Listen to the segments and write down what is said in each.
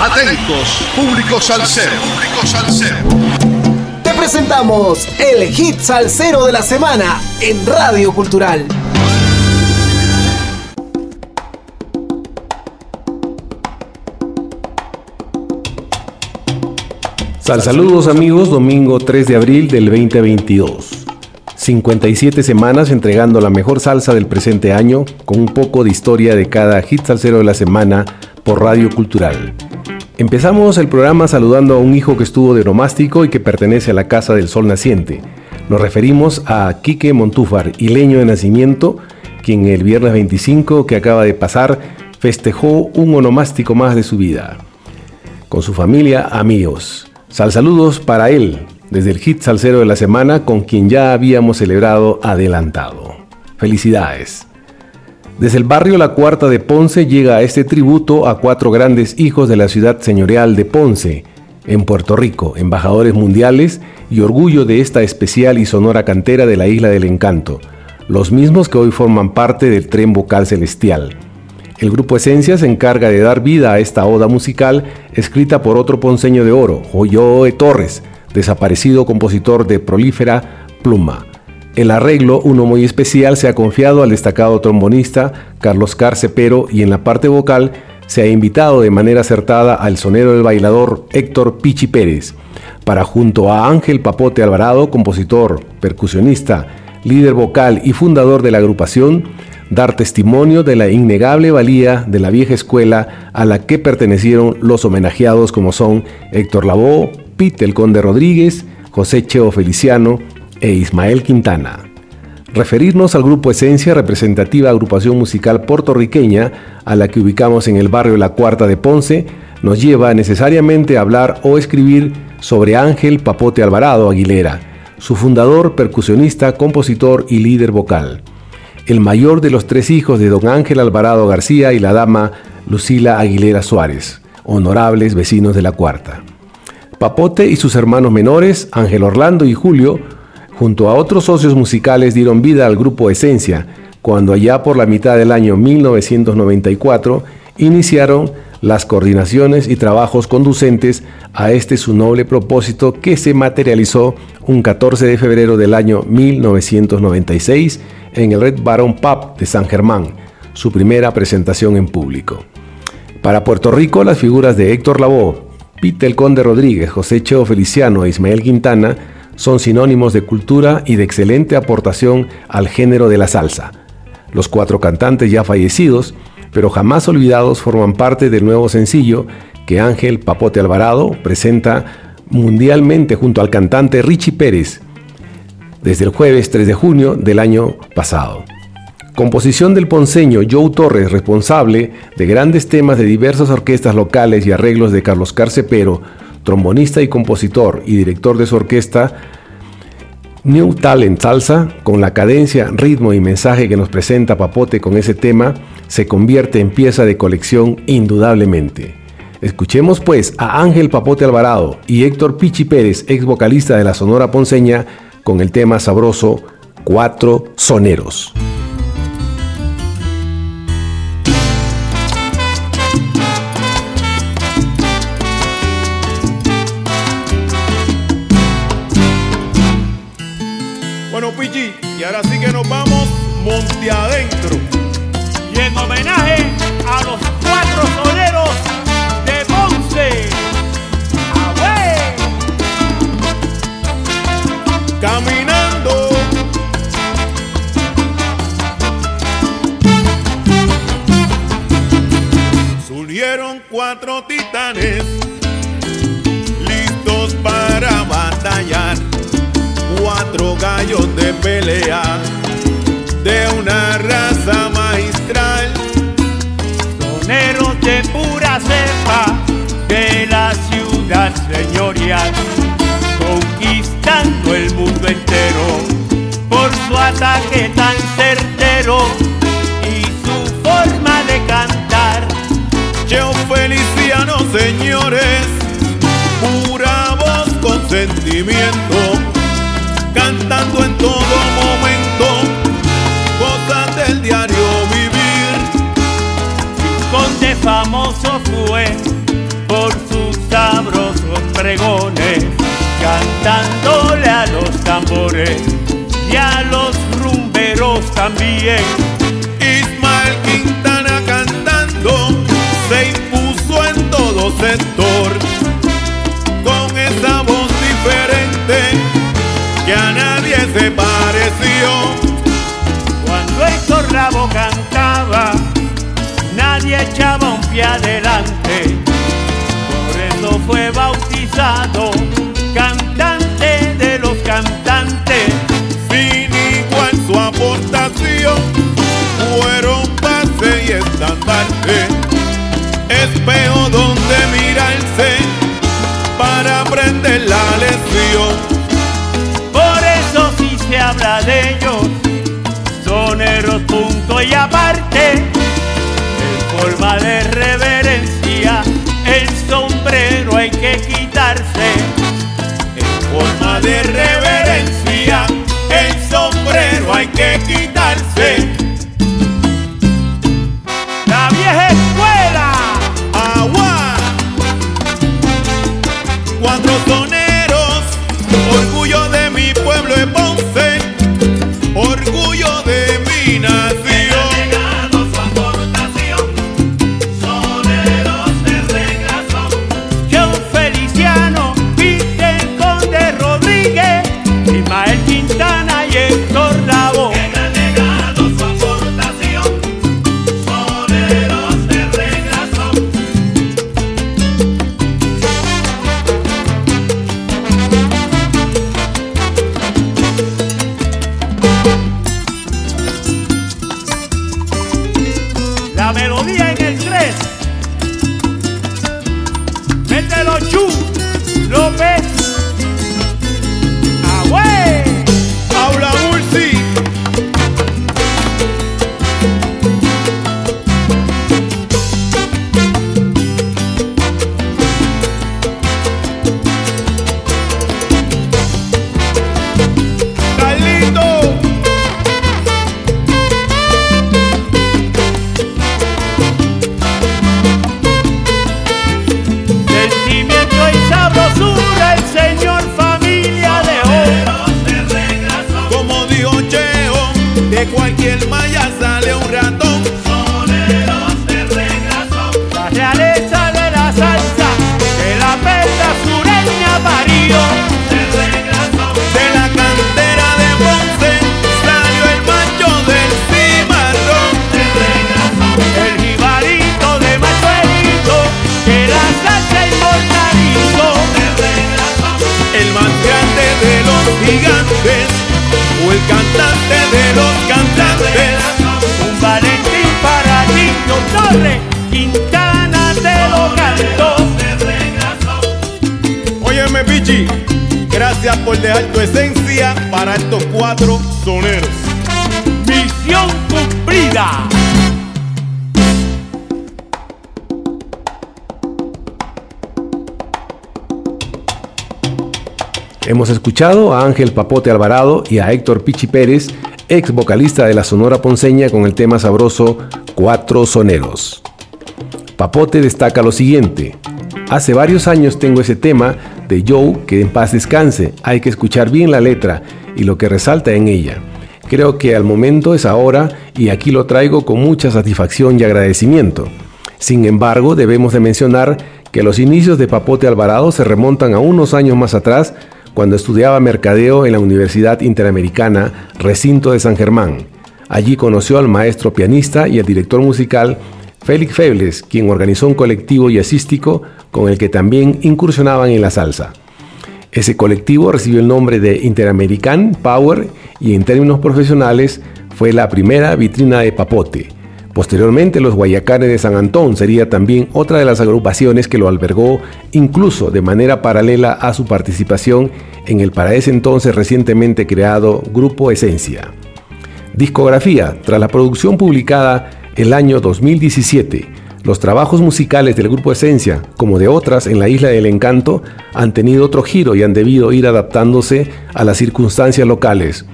Atentos, público salsero. Público salsero. Te presentamos el hit salsero de la semana en Radio Cultural. Sal saludos amigos, domingo 3 de abril del 2022. 57 semanas entregando la mejor salsa del presente año con un poco de historia de cada hit salsero de la semana por Radio Cultural. Empezamos el programa saludando a un hijo que estuvo de romástico y que pertenece a la Casa del Sol Naciente. Nos referimos a Quique Montúfar, hileño de nacimiento, quien el viernes 25 que acaba de pasar festejó un onomástico más de su vida. Con su familia, amigos. Sal saludos para él, desde el hit salsero de la semana con quien ya habíamos celebrado adelantado. Felicidades. Desde el barrio La Cuarta de Ponce llega este tributo a cuatro grandes hijos de la ciudad señorial de Ponce, en Puerto Rico, embajadores mundiales y orgullo de esta especial y sonora cantera de la Isla del Encanto, los mismos que hoy forman parte del tren vocal celestial. El grupo Esencia se encarga de dar vida a esta oda musical escrita por otro ponceño de oro, Joyoe Torres, desaparecido compositor de prolífera pluma. El arreglo, uno muy especial, se ha confiado al destacado trombonista Carlos Carcepero y en la parte vocal se ha invitado de manera acertada al sonero del bailador Héctor Pichi Pérez, para junto a Ángel Papote Alvarado, compositor, percusionista, líder vocal y fundador de la agrupación, dar testimonio de la innegable valía de la vieja escuela a la que pertenecieron los homenajeados como son Héctor Lavoe, Pete el Conde Rodríguez, José Cheo Feliciano, e Ismael Quintana. Referirnos al grupo Esencia, representativa agrupación musical puertorriqueña a la que ubicamos en el barrio La Cuarta de Ponce, nos lleva necesariamente a hablar o escribir sobre Ángel Papote Alvarado Aguilera, su fundador, percusionista, compositor y líder vocal. El mayor de los tres hijos de don Ángel Alvarado García y la dama Lucila Aguilera Suárez, honorables vecinos de La Cuarta. Papote y sus hermanos menores, Ángel Orlando y Julio, junto a otros socios musicales dieron vida al grupo Esencia, cuando allá por la mitad del año 1994 iniciaron las coordinaciones y trabajos conducentes a este su noble propósito que se materializó un 14 de febrero del año 1996 en el Red Baron Pub de San Germán, su primera presentación en público. Para Puerto Rico, las figuras de Héctor Lavoe, Pete el Conde Rodríguez, José Cheo Feliciano e Ismael Quintana son sinónimos de cultura y de excelente aportación al género de la salsa. Los cuatro cantantes ya fallecidos, pero jamás olvidados, forman parte del nuevo sencillo que Ángel Papote Alvarado presenta mundialmente junto al cantante Richie Pérez desde el jueves 3 de junio del año pasado. Composición del ponceño Joe Torres, responsable de grandes temas de diversas orquestas locales y arreglos de Carlos Carcepero, trombonista y compositor y director de su orquesta, New Talent Salsa, con la cadencia, ritmo y mensaje que nos presenta Papote con ese tema, se convierte en pieza de colección indudablemente. Escuchemos pues a Ángel Papote Alvarado y Héctor Pichi Pérez, ex vocalista de la Sonora Ponceña, con el tema sabroso Cuatro Soneros. Y ahora sí que nos vamos monte adentro. Pelea de una raza magistral. Soneros de pura cepa de la ciudad señorial, conquistando el mundo entero por su ataque tan certero y su forma de cantar. Yo Feliciano, señores, pura voz con sentimiento cantando en todo cantándole a los tambores y a los rumberos también. Ismael Quintana cantando se impuso en todo sector con esa voz diferente que a nadie se pareció. Cuando el Rabo cantaba, nadie echaba un pie adelante. Cantante de los cantantes. Sin igual su aportación, fueron pase y estandarte, espejo donde mirarse para aprender la lección. Por eso si se habla de ellos, soneros punto y aparte, en forma de reverencia, el sombrero hay que quitarse. En forma de reverencia, el sombrero hay que quitarse. Lord, you. El cantante de los cantantes. Un Valentín para Niño Torre, Quintana te lo cantó. Óyeme, Pichi, gracias por dejar tu esencia para estos cuatro soneros. Misión cumplida. Hemos escuchado a Ángel Papote Alvarado y a Héctor Pichi Pérez, ex vocalista de la Sonora Ponceña con el tema sabroso Cuatro Soneros. Papote destaca lo siguiente. Hace varios años tengo ese tema de Joe que en paz descanse. Hay que escuchar bien la letra y lo que resalta en ella. Creo que al momento es ahora y aquí lo traigo con mucha satisfacción y agradecimiento. Sin embargo, debemos de mencionar que los inicios de Papote Alvarado se remontan a unos años más atrás cuando estudiaba mercadeo en la Universidad Interamericana, recinto de San Germán. Allí conoció al maestro pianista y el director musical Félix Febles, quien organizó un colectivo jazzístico con el que también incursionaban en la salsa. Ese colectivo recibió el nombre de Interamerican Power y en términos profesionales fue la primera vitrina de Papote. Posteriormente, los Guayacanes de San Antón sería también otra de las agrupaciones que lo albergó, incluso de manera paralela a su participación en el para ese entonces recientemente creado Grupo Esencia. Discografía. Tras la producción publicada el año 2017, los trabajos musicales del Grupo Esencia, como de otras en la Isla del Encanto, han tenido otro giro y han debido ir adaptándose a las circunstancias locales.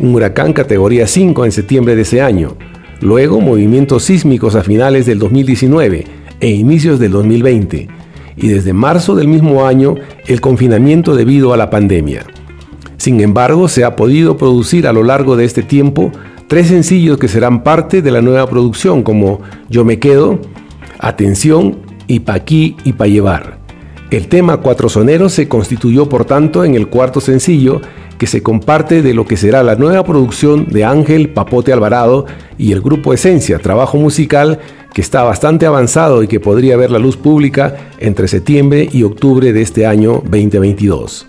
Un huracán categoría 5 en septiembre de ese año, luego movimientos sísmicos a finales del 2019 e inicios del 2020, y desde marzo del mismo año el confinamiento debido a la pandemia. Sin embargo, se ha podido producir a lo largo de este tiempo tres sencillos que serán parte de la nueva producción como Yo me quedo, Atención y Pa' aquí y Pa' llevar. El tema Cuatro Soneros se constituyó por tanto en el cuarto sencillo que se comparte de lo que será la nueva producción de Ángel Papote Alvarado y el grupo Esencia, trabajo musical que está bastante avanzado y que podría ver la luz pública entre septiembre y octubre de este año 2022.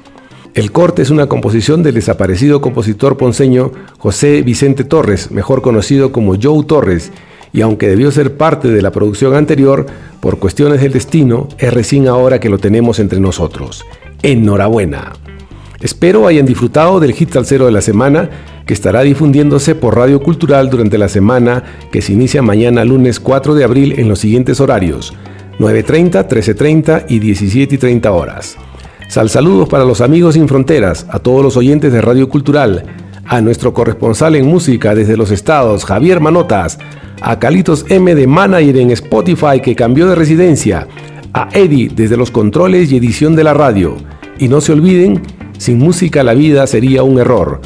El corte es una composición del desaparecido compositor ponceño José Vicente Torres, mejor conocido como Joe Torres, y aunque debió ser parte de la producción anterior, por cuestiones del destino, es recién ahora que lo tenemos entre nosotros. Enhorabuena. Espero hayan disfrutado del hit salsero de la semana que estará difundiéndose por Radio Cultural durante la semana que se inicia mañana lunes 4 de abril en los siguientes horarios 9.30, 13.30 y 17.30 horas. Sal saludos para los amigos sin fronteras, a todos los oyentes de Radio Cultural, a nuestro corresponsal en música desde los estados, Javier Manotas, a Calitos M de Manager en Spotify que cambió de residencia, a Eddie desde los controles y edición de la radio. Y no se olviden, sin música la vida sería un error.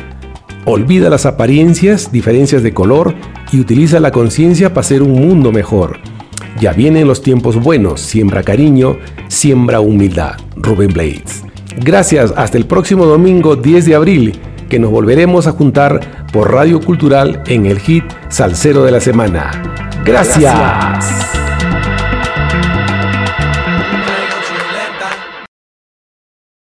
Olvida las apariencias, diferencias de color y utiliza la conciencia para hacer un mundo mejor. Ya vienen los tiempos buenos, siembra cariño, siembra humildad. Rubén Blades. Gracias, hasta el próximo domingo 10 de abril, que nos volveremos a juntar por Radio Cultural en el hit Salcero de la Semana. Gracias.